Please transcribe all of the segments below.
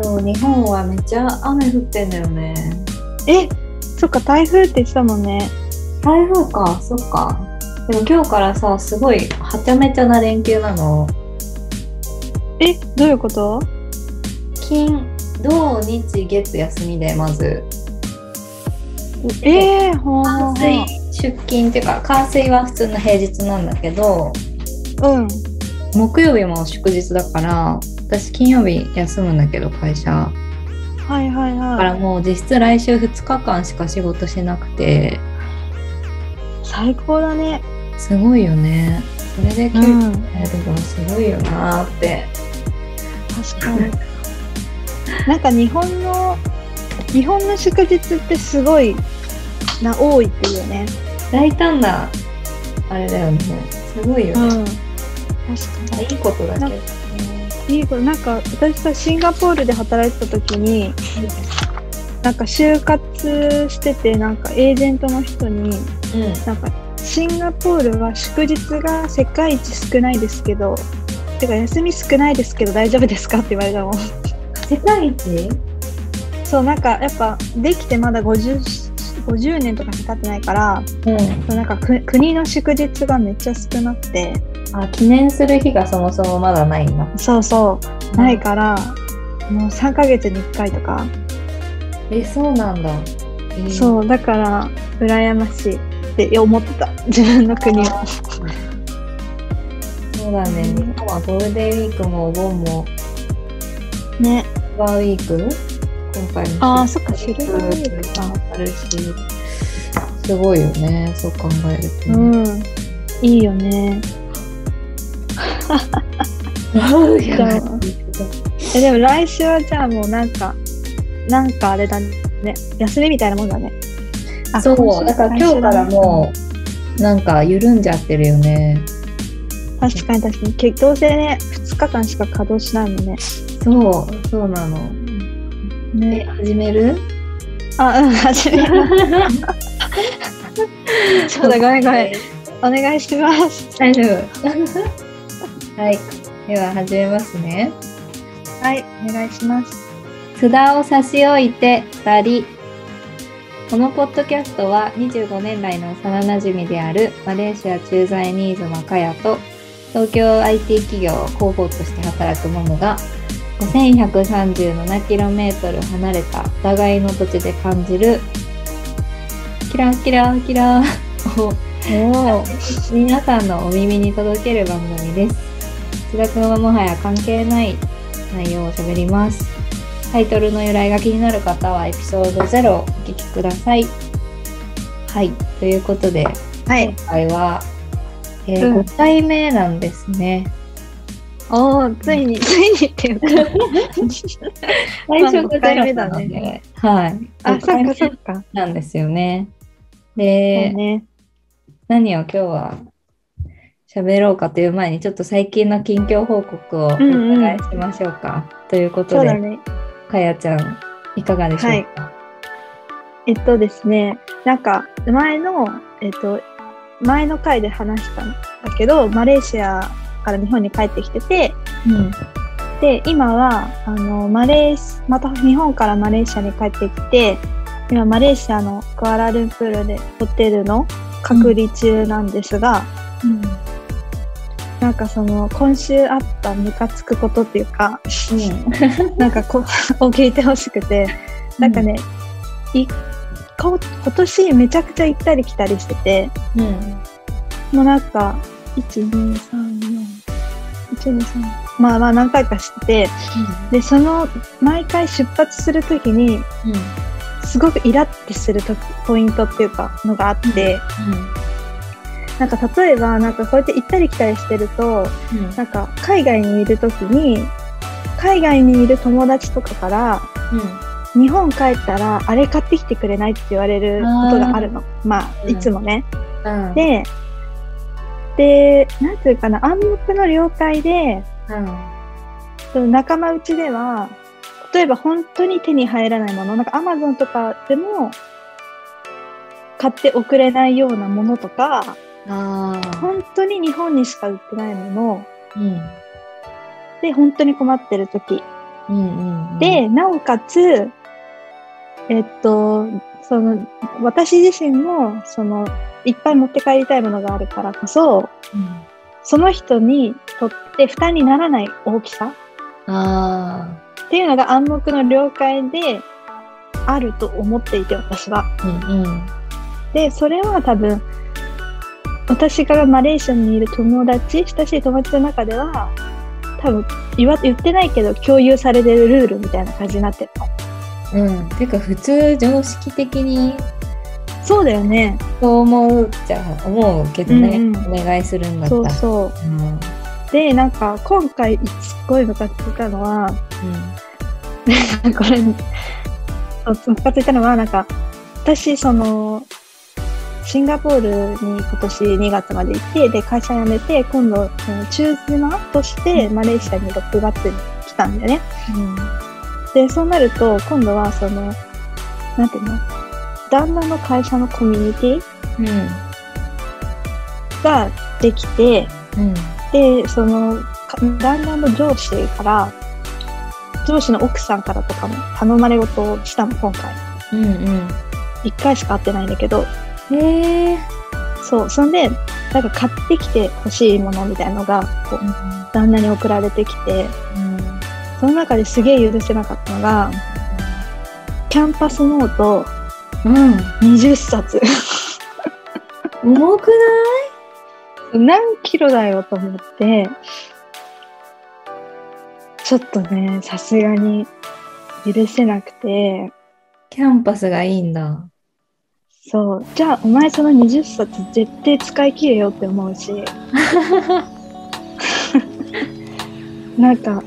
今日日本はめっちゃ雨降ってんだよね。えそっか台風って言ってたもんね台風か、そっか。でも今日からさ、すごいはちゃめちゃな連休なの。えどういうこと？金、土、日、月休みで、まず。えー、ほ火水出勤っていうか、火水は普通の平日なんだけど、うん木曜日も祝日だから、私金曜日休むんだけど、会社。はいはいだかはいらもう実質来週2日間しか仕事しなくて、最高だねすごいよね。それで給料うんもらえるのはすごいよなーって。確かに なんか日本の日本の祝日ってすごいな多いっていうよね大胆な、あれだよね。すごいよね。ん確かいいことだけどいいことなんか私さシンガポールで働いてた時になんか就活しててなんかエージェントの人にうん。なんかシンガポールは祝日が世界一少ないですけどてか休み少ないですけど大丈夫ですかって言われたもん世界一？そうなんかやっぱできてまだ 50, 50年とかしか経ってないからうん。なんかく国の祝日がめっちゃ少なくてあ、記念する日がそもそもまだないんだ。そうそう。ないから、もう3ヶ月に1回とか、え、そうなんだ。えー。そうだから羨ましいって思ってた。自分の国を。そうだね。日本はゴールデンウィークもお盆も。ね。シルバーウィーク？今回のあーそっかシルバーウィークかあるし、すごいよね。そう考えると、うね。ん。いいよね えでも来週はじゃあもうなんかなんかあれだね。休みみたいなもんだね。あそう、だから今日からもう、なんか緩んじゃってるよね。う確かに確かに。けどうせね2日間しか稼働しないもんね。そう、そうなの。え、ね始める？あうん始めます そうだごめんごめん。お願いします。大丈夫。はい。では始めますね。はいお願いします札を差し置いて2人。このポッドキャストは25年来の幼馴染であるマレーシア駐在ニーズのカヤと東京 IT 企業広報として働くモモが 5137km 離れたお互いの土地で感じるキラキラキラを 皆さんのお耳に届ける番組です。哲学はもはや関係ない内容を喋ります。タイトルの由来が気になる方はエピソード0をお聞きください。はい、ということではい。今回は、えーうん。5回目なんですね。おおついについにっていうか。最初が5回目0なだねので、はい、あ5回目そっかそっか。なんですよね。で、ね。何を今日は喋ろうかという前にちょっと最近の近況報告をおうんうん願いしましょうか。ということで、ねかやちゃんいかがでしょうか？えっとですねなんか前のえっと前の回で話したんだけどマレーシアから日本に帰ってきててうんで今はあのマレーシまた日本からマレーシアに帰ってきて今マレーシアのクアラルンプールでホテルの隔離中なんですが、なんかその今週あったムカつくことっていうかなんかこう を聞いてほしくてなんかね、いこ今年めちゃくちゃ行ったり来たりしててうん、もうなんか1234 123まあまあ何回かしててでその毎回出発するときにすごくイラッてするとポイントっていうかのがあって、なんか例えばなんかこうやって行ったり来たりしてるとなんか海外にいるときに海外にいる友達とかから日本帰ったらあれ買ってきてくれないって言われることがあるの。まあうん。いつもね、うん、ででなんていうかな暗黙の了解でその仲間内では例えば本当に手に入らないものなんかアマゾンとかでも買って送れないようなものとかああ、本当に日本にしか売ってないもの。うん、で本当に困ってる時。うんうんうん、で、なおかつ、えっと、その、私自身も、その、いっぱい持って帰りたいものがあるからこそ、うん、その人にとって負担にならない大きさ。あっていうのが暗黙の了解であると思っていて、私は。あ、うんうん。で、それは多分、私がマレーシアにいる友達、親しい友達の中では、多分言わ言ってないけど共有されてるルールみたいな感じになってるの。うん。てか、普通常識的にそうだよね。そう思うじゃ思うけどね、うんうんお願いするんだったら。そうそう。うん。で、なんか今回すっごいムカついたのは、これ、そうムカついたのは、なんか、私、その、シンガポールに今年2月まで行って、で、会社辞めて、今度、中妻としてマレーシアに6月に来たんだよね。で、そうなると、今度は、その、なんていうの？旦那の会社のコミュニティうん。うん。ができて、うん。で、その、か旦那の上司から、上司の奥さんからとかも頼まれ事をしたの、今回。うんうん。一回しか会ってないんだけど、へえ。そう、そんで、なんか買ってきて欲しいものみたいなのが、こう、旦那に送られてきて、その中ですげえ許せなかったのが、キャンパスノートうん。20冊。重く何キロだよと思って、ちょっとね、さすがに許せなくて、キャンパスがいいんだ。そう、じゃあお前その20冊絶対使い切れよって思うし、なんか、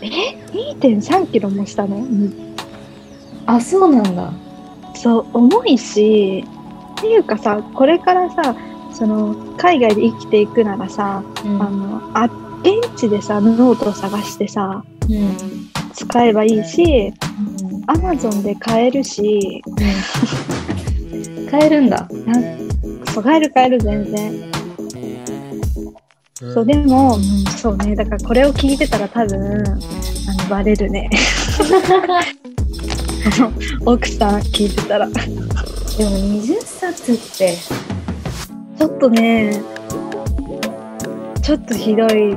え ?2.3 キロもしたの、うんあ、そうなんだ。そう、重いし、っていうかさ、これからさ、その、海外で生きていくならさ、うんあの、あ、現地でさ、ノートを探してさ、うん。使えばいいし、アマゾンで買えるし、買えるんだ。なんそう買える買える全然。そう、でも、うんそうね、だからこれを聞いてたら多分、あの、バレるね。あ の奥さん聞いてたら。でも20冊って。ちょっとね、ちょっとひどい。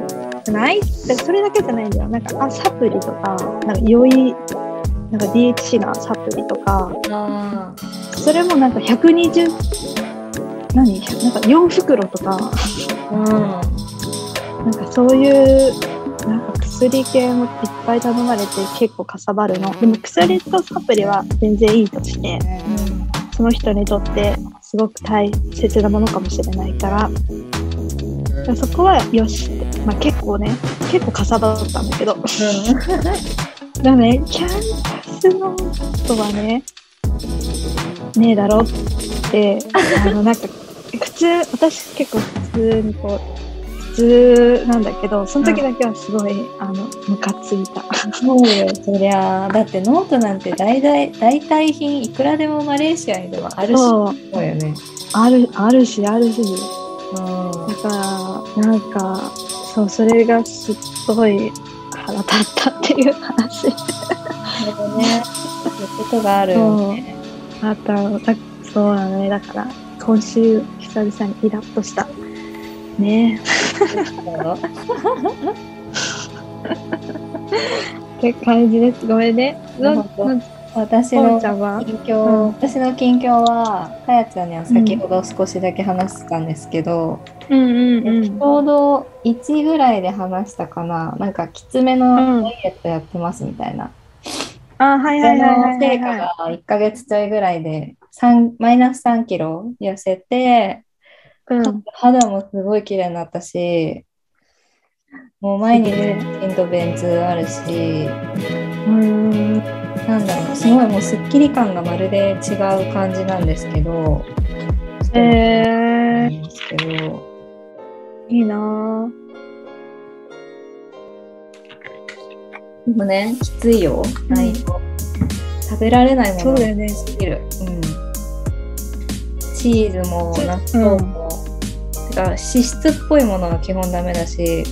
ない？でそれだけじゃないんだよ。なんか、あ、サプリとか、なんか、良い、なんか DHC なサプリとか、あそれもなんか120、何？なんか4袋とか、あ。うん。なんかそういう、なんか薬系もいっぱい頼まれて結構かさばるの。でも薬とサプリは全然いいとして、その人にとってすごく大切なものかもしれないから、そこはよしって。まあ結構ね、結構かさばったんだけど。だね、キャンパスノートはね、ねえだろって、あの、なんか、普通、私結構普通にこう、普通なんだけど、その時だけはすごい、あの、ムカついた。そうよ、そりゃ。だってノートなんて大々代替品いくらでもマレーシアにでもあるし。そう、そうよね。ある、あるし、あるし。うん。だから、なんか、そう、それがすっごい腹立ったっていう話。なるほどね。そういうことがあるよね。あったのだそうなのね。だから、今週、久々にイラッとした。ねって感じです。ごめんね。私の近況、うん私の近況は、かやちゃんには先ほど少しだけ話したんですけど、うんうんちょうど1ぐらいで話したかな、なんかきつめのダイエットやってますみたいな。あ、はいそはいはいはの成果いはいはい。が1ヶ月ちょいぐらいで3マイナス3キロ痩せて、うん。肌もすごい綺麗になったし、もう毎日すげえ筋と便通あるし、うん。なんだろう、すごいもうすっきり感がまるで違う感じなんですけど、えー、いいなぁ。でもね、きついよ、うん内容。食べられないものそうだよね。すぎる。うん。チーズも納豆も、てか脂質っぽいものは基本ダメだし、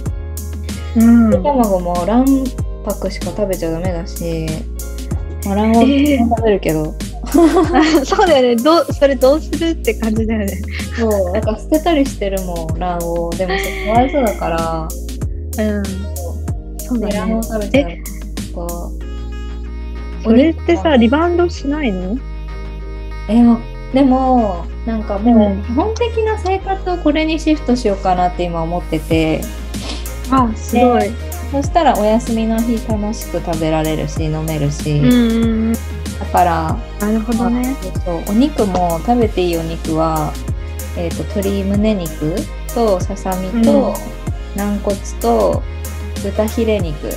うん。卵も卵パックしか食べちゃダメだし、まあ、卵黄も食べるけど、そうだよね。どう、それどうするって感じだよね。そう、だから捨てたりしてるもん、卵黄。でもそかわいそうだから、うん。そうだね。黄食べちゃう。それってさ、リバウンドしないの？えわでもなんかもう基本的な生活をこれにシフトしようかなって今思っててあ、すごい。そしたらお休みの日楽しく食べられるし飲めるし。だから、なるほどね。そうそうお肉も食べていいお肉は、えー、と鶏胸肉とささみと、軟骨と豚ヒレ肉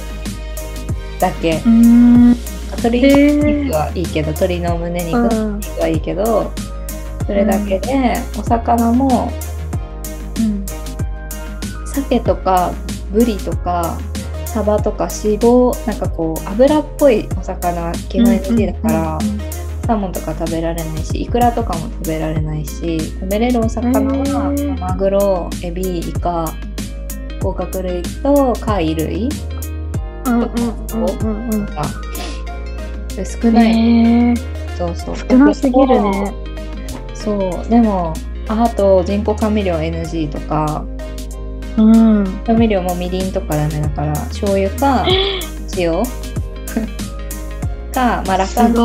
だけ、うん。鶏へ肉はいいけど鶏の胸肉うん。はいいけどそれだけで、お魚もうん。鮭とかブリとかサバとか脂肪なんかこう油っぽいお魚は基本 NG だから、サーモンとか食べられないしイクラとかも食べられないし食べれるお魚は、マグロエビイカ甲殻類と貝類うんうんうんうんがで少うん。ない、へえ。そうそう少なすぎるね。そうでもああと人工甘味料 NG とかうん。調味料もみりんとかダメだから醤油か 塩？か、まあ、ラカン。カ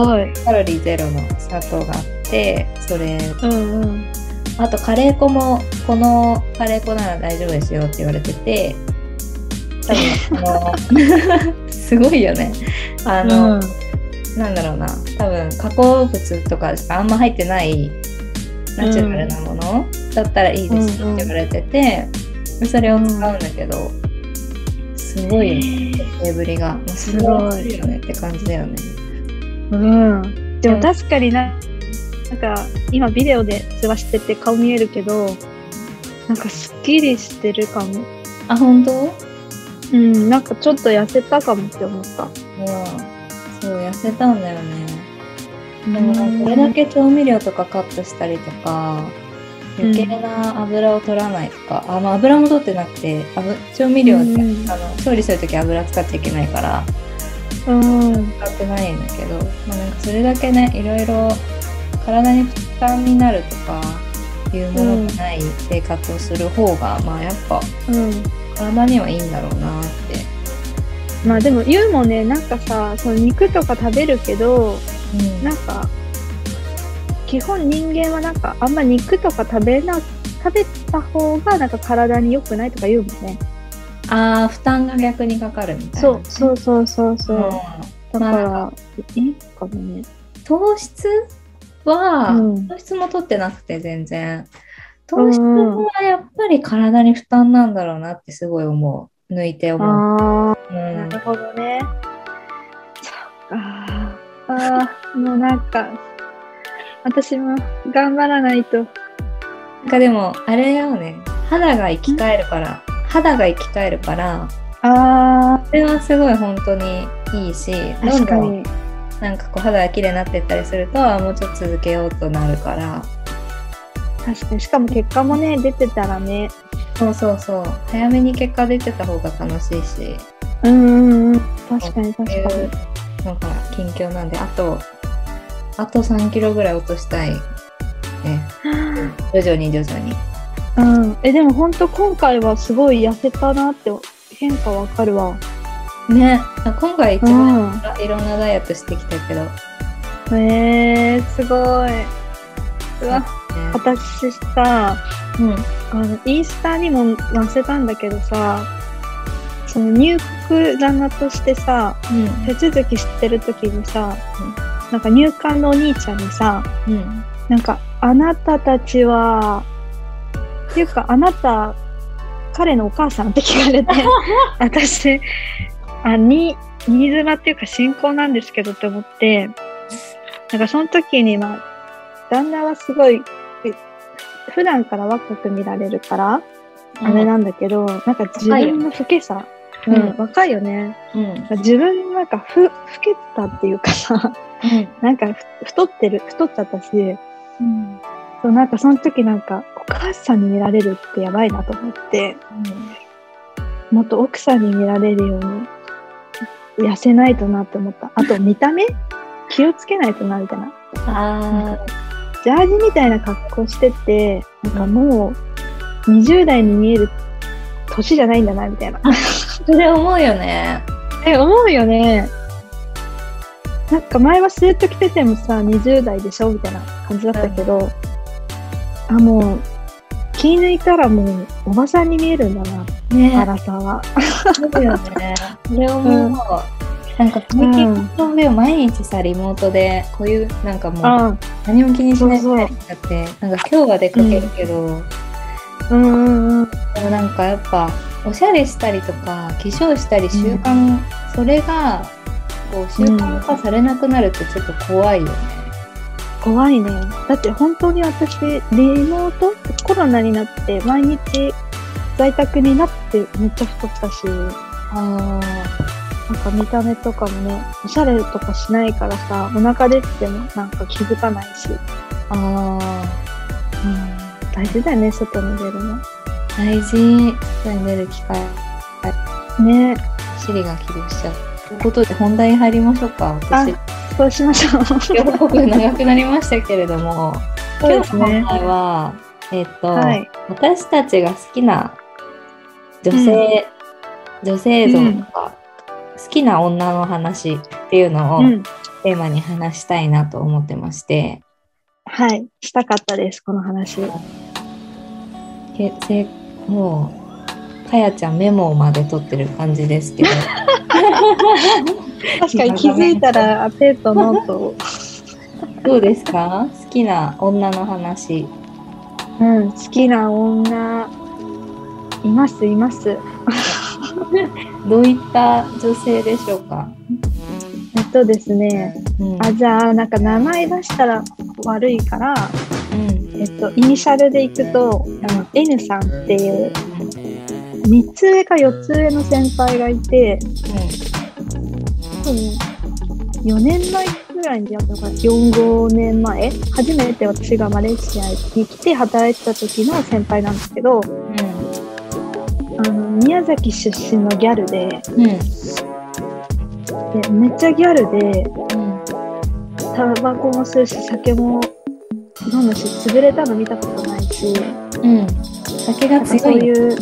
ロリーゼロの砂糖があってそれうんうん。あとカレー粉もこのカレー粉なら大丈夫ですよって言われてて多分あの すごいよね。あの、うん。なんだろうな。多分加工物とかあんま入ってないナチュラルなものだったらいいですよって言われてて、それを使うんだけど、すごいよね。テー。ブリが。すごい。よねって感じだよね。うん。でも確かにな、なんか今ビデオで通話してて顔見えるけど、なんかすっきりしてるかも。あ本当？うん、なんかちょっと痩せたかもって思った。うんそう痩せたんだよね。でもこれだけ調味料とかカットしたりとか余計な油を取らないとか、あの油も取ってなくて油調味料って、うんあの調理する時油使っちゃいけないから。うん。使ってないんだけど、まあ、なんかそれだけねいろいろ体に負担になるとかいうものがない生活をする方が、まあやっぱうん。体にはいいんだろうなって。まあでも言うもんね、なんかさ、その肉とか食べるけど、うんなんか、基本人間はなんかあんま肉とか食べな、食べた方がなんか体に良くないとか言うもんね。ああ負担が逆にかかるみたいな。そう、そうそうそうそう。うんだから、いいかもね。糖質は、うん。糖質も取ってなくて全然。糖質はやっぱり体に負担なんだろうなってすごい思う。抜いて思う、ああ、うん。なるほどね。そっか。ああ、もうなんか、私も頑張らないと。なんかでもあれだよね。肌が生き返るから。肌が生き返るから。あそれはすごい本当にいいしあ、どんどん確かに。なんかこう肌が綺麗になっていったりするとあもうちょっと続けようとなるから確かに。しかも結果もね、出てたらね。そうそうそう早めに結果出てた方が楽しいしうんうんうん。確かに確かに。なんか近況なんであとあと3キロぐらい落としたいね徐々に徐々にうん。え、でも本当今回はすごい痩せたなって変化わかるわ。ね。あ今回一う番ん。いろんなダイエットしてきたけど、ね、えー、すごい。うわ、私さ、うん。あの、インスタにも載せたんだけどさ、その入国旦としてさ、うん。手続きしてる時にさ、なんか入管のお兄ちゃんにさ、うん。なんか、あなたたちは、っていうか、あなた、彼のお母さんって聞かれて、私、あ、に、新妻っていうか信仰なんですけどって思って、なんかその時に、まあ、旦那はすごい、え普段から若く見られるから、あれなんだけど、なんか自分の老けさ、うんうん、若いよね。うん。自分なんかふ、老けたっていうかさ、なんかふ太ってる、太っちゃったし、うん。そうなんかその時なんかお母さんに見られるってやばいなと思ってもっと奥さんに見られるように痩せないとなって思った。あと見た目？気をつけないとなみたいな。あジャージみたいな格好してて、なんかもう20代に見える年じゃないんだなみたいな。あ、それ思うよね。え、思うよね。なんか前はスウェット着ててもさ、20代でしょみたいな感じだったけど、あ、もう気抜いたらもうおばさんに見えるんだな、ね荒さは。そうよね。それ思う。うんなんか最近の上を毎日さリモートでこういうなんかもうあ何も気にしないみたいになってなんか今日は出かけるけど、うんうんうん。でもなんかやっぱおしゃれしたりとか化粧したり習慣、それがこう習慣化されなくなるとちょっと怖いよね。怖いね。だって本当に私、リモートコロナになって毎日在宅になってめっちゃ太ったし、あなんか見た目とかもね、おしゃれとかしないからさ、お腹出ててもなんか気づかないし、ああうん、大事だよね、外に出るの。あ大事外に出る機会ねシリが起動しちゃう。ということで本題入りましょうか。私そうしましょう。今日僕長くなりましたけれども、そうですね今日の本題は、えっ、と、はい。私たちが好きな女性、女性像とか、好きな女の話っていうのをうん。テーマに話したいなと思ってまして、はい。したかったです、この話。けせもう、かやちゃんメモまで取ってる感じですけど、確かに気づいたら ペットノートを。どうですか？好きな女の話。うん、好きな女、います、います。どういった女性でしょうか、えっとですね、うん。あ、じゃあ、なんか名前出したら悪いから、うん。えっと、イニシャルでいくと、あの N さんっていう、3つ上か4つ上の先輩がいて、多分4年前ぐらいに出会ったのかな、4、5年前、初めて私がマレーシアに来て働いてた時の先輩なんですけど、あの宮崎出身のギャルで、うんうんでめっちゃギャルで、うんタバコも吸うし、酒も飲むし、潰れたの見たことないし、うん酒が強いういう、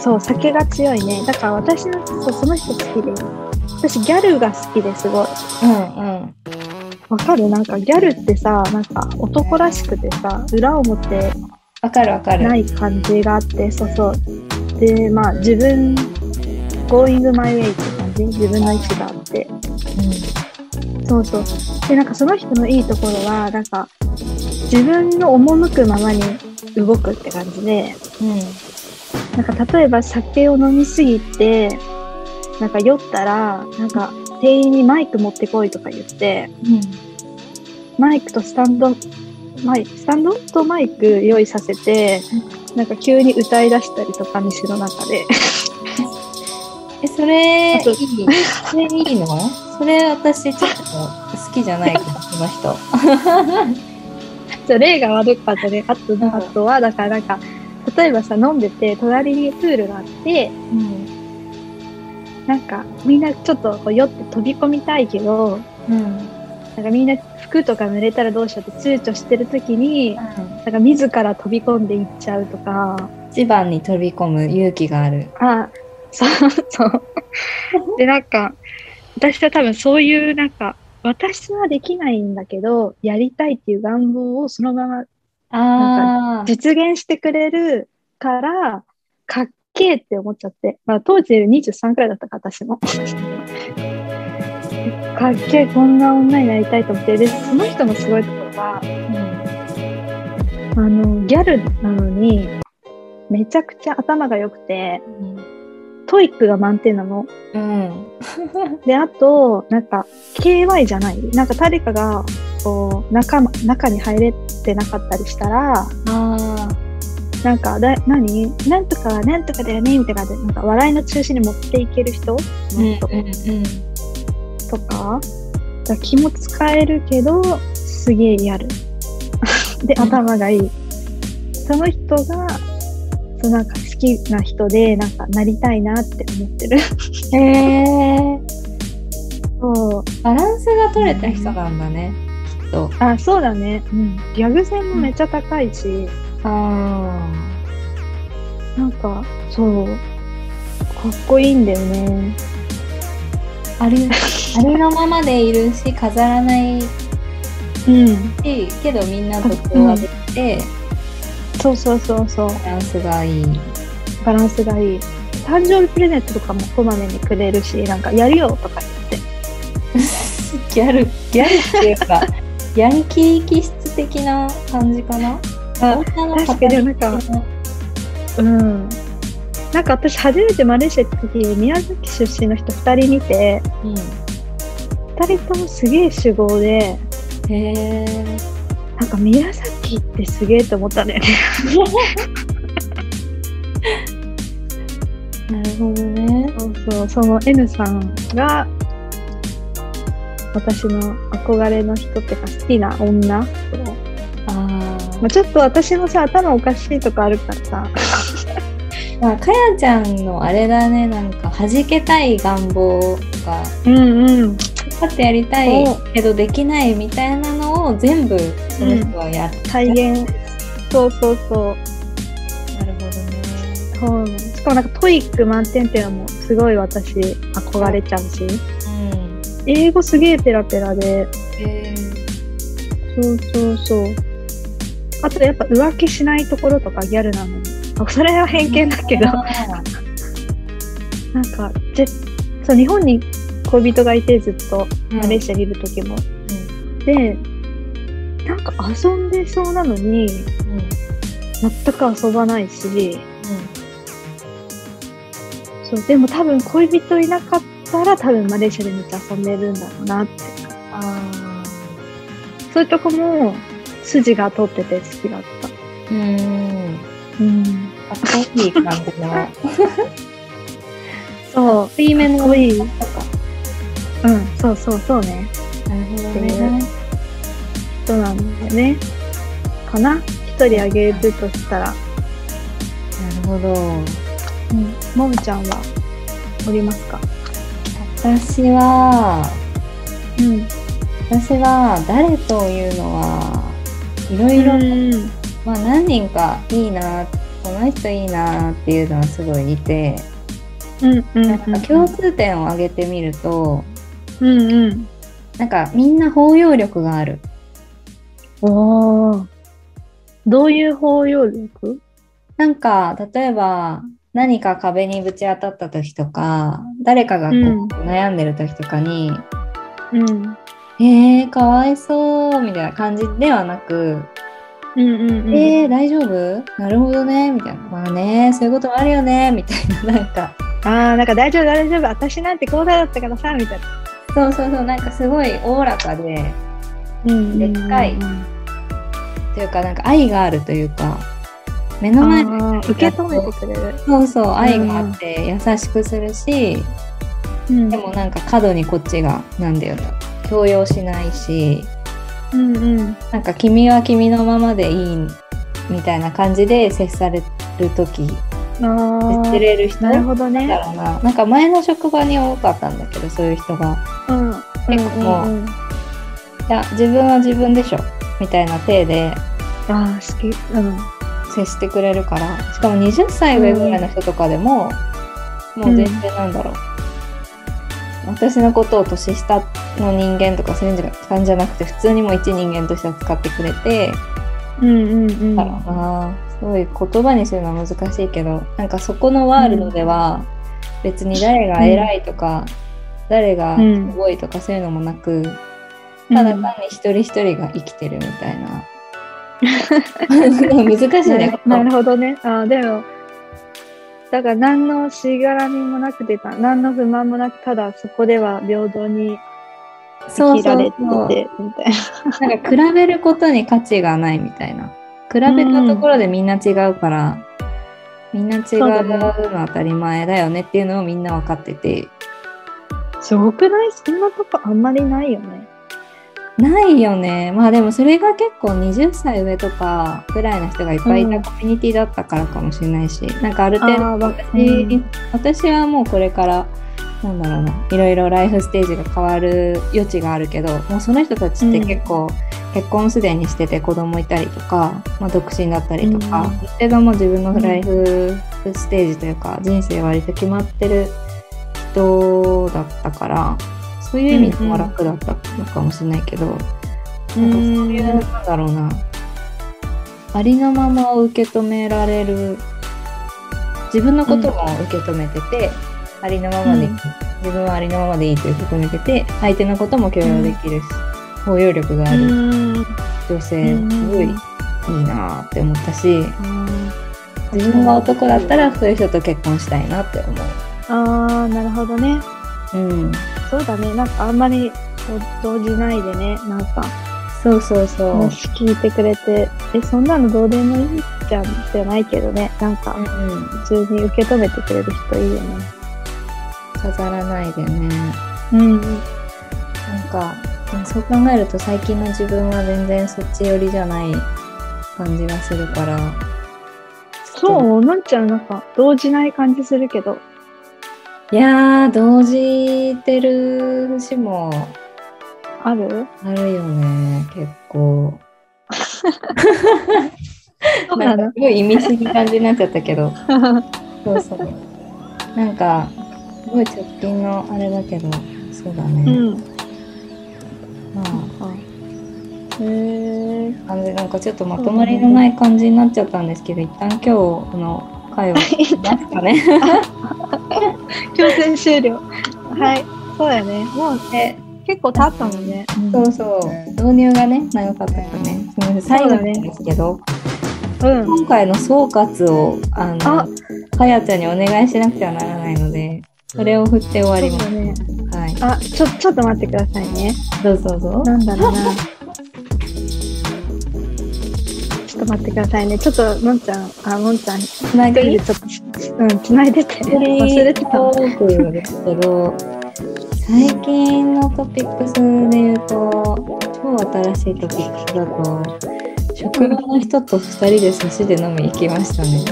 そう、酒が強いね。だから私の、そうその人好きで、私ギャルが好きですごい。うんうんわかる？なんかギャルってさ、なんか男らしくてさ、裏表わかるわかるない感じがあって、そうそう。で、まあ自分、going my way って感じ？自分の意思があって。そうそう。で、なんかその人のいいところは、なんか自分の赴くままに動くって感じで、うん。うんなんか例えば酒を飲みすぎて、なんか酔ったら、なんか店員にマイク持ってこいとか言って、マイクとスタンド、マイスタンド？とマイク用意させて、なんか急に歌い出したりとか、店の中で。えそれいい。それいいの？それ私ちょっと好きじゃないけどこの人。じゃあ例が悪かったね。あと、んあとは、だからなんか、例えばさ、飲んでて、隣にプールがあって、うん。なんか、みんなちょっとこう酔って飛び込みたいけど、うん。なんかみんな服とか濡れたらどうしようって躊躇してる時に、なんか自ら飛び込んでいっちゃうとか、一番に飛び込む勇気があるあ、そうそう。で、なんか、私は多分そういう、なんか、私はできないんだけど、やりたいっていう願望をそのままああ実現してくれるから、かっけーって思っちゃって。まあ、当時23くらいだったから、私も。かっけー、こんな女になりたいと思って。で、その人のすごいところは、あの、ギャルなのに、めちゃくちゃ頭が良くて、 TOEIC が満点なの。うん。で、あと、なんか、KY じゃない？なんか誰かが、こう、中ま、中に入れてなかったりしたら、ああなんか、だ、何？なんとか、なんとかだよねみたいな感じで、なんか笑いの中心に持っていける人？の人うんうんとか、だから気も使えるけど、すげえやる。で、うん頭がいい。その人が、そうなんか好きな人で、なんかなりたいなって思ってる。へえそう。バランスが取れた人なんだね、きっと。あ、そうだね。うん。ギャグ線もめっちゃ高いし、あなんか、そう。かっこいいんだよね。あ。あり、ありのままでいるし、飾らないし、うん。けどみんなと調和できて、そうそうそうそう。バランスがいい。バランスがいい。誕生日プレゼントとかもこまめにくれるし、なんかやるよとか言って。ギャル、ギャルっていうか、ヤンキー気質的な感じかな？あ女の確かになんかうん。なんか私初めてマレーシア行った時、宮崎出身の人2人見て、うん。2人ともすげえ主語で、へえ。なんか宮崎ってすげえと思ったんだよね。なるほどね。そうそう、その N さんが、私の憧れの人っていうか好きな女。あまあ、ちょっと私もさ、頭おかしいとこあるからさ、あ。まあ、かやちゃんのあれだね、なんか、弾けたい願望とか、うんうん。パってやりたいけどできないみたいなのを全部その人はやる。体現。そうそうそう。なるほどね。そうしかもなんか TOEIC 満点っていうのもすごい私憧れちゃうし、うん。英語すげえペラペラで、へそうそうそう。あとやっぱ浮気しないところとかギャルなのに。あそれは偏見だけど、なんか、ぜそう、日本に恋人がいてずっと、マレーシアにいる時も。で、なんか遊んでそうなのに、全く遊ばないし、そう、でも多分恋人いなかったら多分マレーシアでめっちゃ遊んでるんだろうなって。あそういうとこも筋が通ってて好きだった。ーうん。うん。かっこいい感じの。そう。水面のかっこいい。とか。うん、そうそうそうね。なるほどね。そうなんだよね。かな？一人あげるとしたら。なるほど。うん。もむちゃんは？おりますか？私は、うん。私は誰というのはいろいろ、うん。まあ何人かいいな、この人いいなっていうのはすごいいて、うんうんなんか共通点を挙げてみると、うんうん。なんかみんな包容力がある。おー。どういう包容力？なんか例えば何か壁にぶち当たった時とか、誰かがこううん悩んでる時とかに、うん。えー、かわいそうみたいな感じではなく、うんうんうん。えー、大丈夫？なるほどね。みたいな。まあね、そういうこともあるよね。みたいな、なんか、ああ、なんか大丈夫大丈夫。私なんてこうだったからさ、みたいな。そうそうそう、なんかすごいおおらかで、うんでっかい。というか、なんか愛があるというか、目の前であー受け止めてくれる。そうそう、愛があって優しくするし、うん。でもなんか過度にこっちが、なんだよな、強要しないし、うんうん。なんか君は君のままでいいみたいな感じで接される時。接してれる人なるほどだね。ろうな。なんか前の職場に多かったんだけど、そういう人が。うん。結構もううんうんうんいや、自分は自分でしょ。みたいな体でああ、好き。うん。接してくれるから。しかも20歳上ぐらいの人とかでも、もう全然なんだろう。私のことを年下の人間とかそういう感じじゃなくて、普通にもう一人間として扱ってくれて、うんうんうん。だろうな。すごい言葉にするのは難しいけど、なんかそこのワールドでは、別に誰が偉いとか、誰がすごいとかそういうのもなく、ただ単に一人一人が生きてるみたいな。難しいなねる。なるほどね。ああ、でも、だから何のしがらみもなくてた、何の不満もなく、ただそこでは平等に生きられて。て、みたいな。なんか比べることに価値がないみたいな。比べたところでみんな違うから、みんな違うの当たり前だよねっていうのをみんな分かってて。すごくない？そんなとこあんまりないよね。ないよね。まあでもそれが結構20歳上とかぐらいの人がいっぱいいたうん。コミュニティだったからかもしれないし、なんかある程度私,、うん私はもうこれからなんだろうないろいろライフステージが変わる余地があるけどもうその人たちって結構、結婚すでにしてて子供いたりとか、まあ、独身だったりとか、うん、ある程度も自分のライフステージというか、人生割と決まってる人だったからそういう意味でも楽だったのかもしれないけど、なんかそういうなんだろうな。ありのままを受け止められる。自分のことも受け止めてて、うん、ありのままで、うん、自分はありのままでいいと受け止めてて相手のことも許容できるし、包容力がある。女性すごいいいなって思ったし、自分が男だったらそういう人と結婚したいなって思う。ああなるほどね。うん、そうだね。なんかあんまり動じないでねなんかそうそうそう。話聞いてくれて、え、そんなのどうでもいいじゃんじゃないけどね、なんか、普通に受け止めてくれる人いいよね。飾らないでね。うん。なんか、そう考えると最近の自分は全然そっち寄りじゃない感じがするから。そう、なんちゃんなんか、動じない感じするけど。いやー、動じてる節もある？あるよね、結構。なんかすごい意味深い感じになっちゃったけど。そうそう。なんか、すごい直近のあれだけど、そうだね。うん。まあ。へえ感じなんかちょっとまとまりのない感じになっちゃったんですけど、一旦今日の会話しますかね。強制終了。はい、そうやね。もうね、結構経ったのね。そうそう。導入がね、長かったからね。すみません、最後なんですけど、うん、今回の総括を、あの、かやちゃんにお願いしなくてはならないので、それを振って終わります。ね、はい。あ、ちょ、ちょっと待ってくださいね。どうぞどうぞ。なんだろうな。ちょっと待ってくださいね。ちょっと、のんちゃん、あ、のんちゃん、つないでちょっと、うん、つないでて。忘れてた。最近のトピックスで言うと超新しいトピックスだと職場の人と2人で寿司で飲み行きましたね。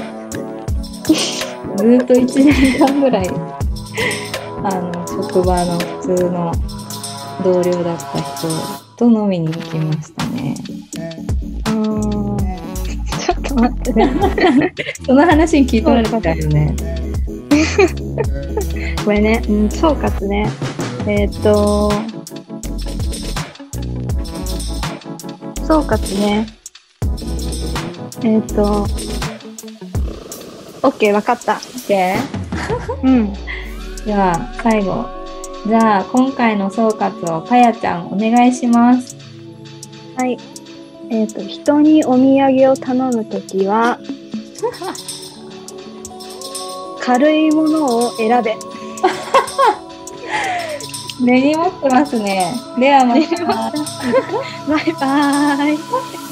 ずっと1年間ぐらいあの職場の普通の同僚だった人と飲みに行きましたね。うんちょっと待ってね。その話に聞い取られたよね。これね、うん、総括ねえっ、ー、と、総括ね。えっ、ー、と、OK、わかった。OK? うん。じゃあ、最後。じゃあ、今回の総括をかやちゃんお願いします。はい。えっ、ー、と、人にお土産を頼むときは、軽いものを選べ。根に持ってますね。ではまた。バイバイ。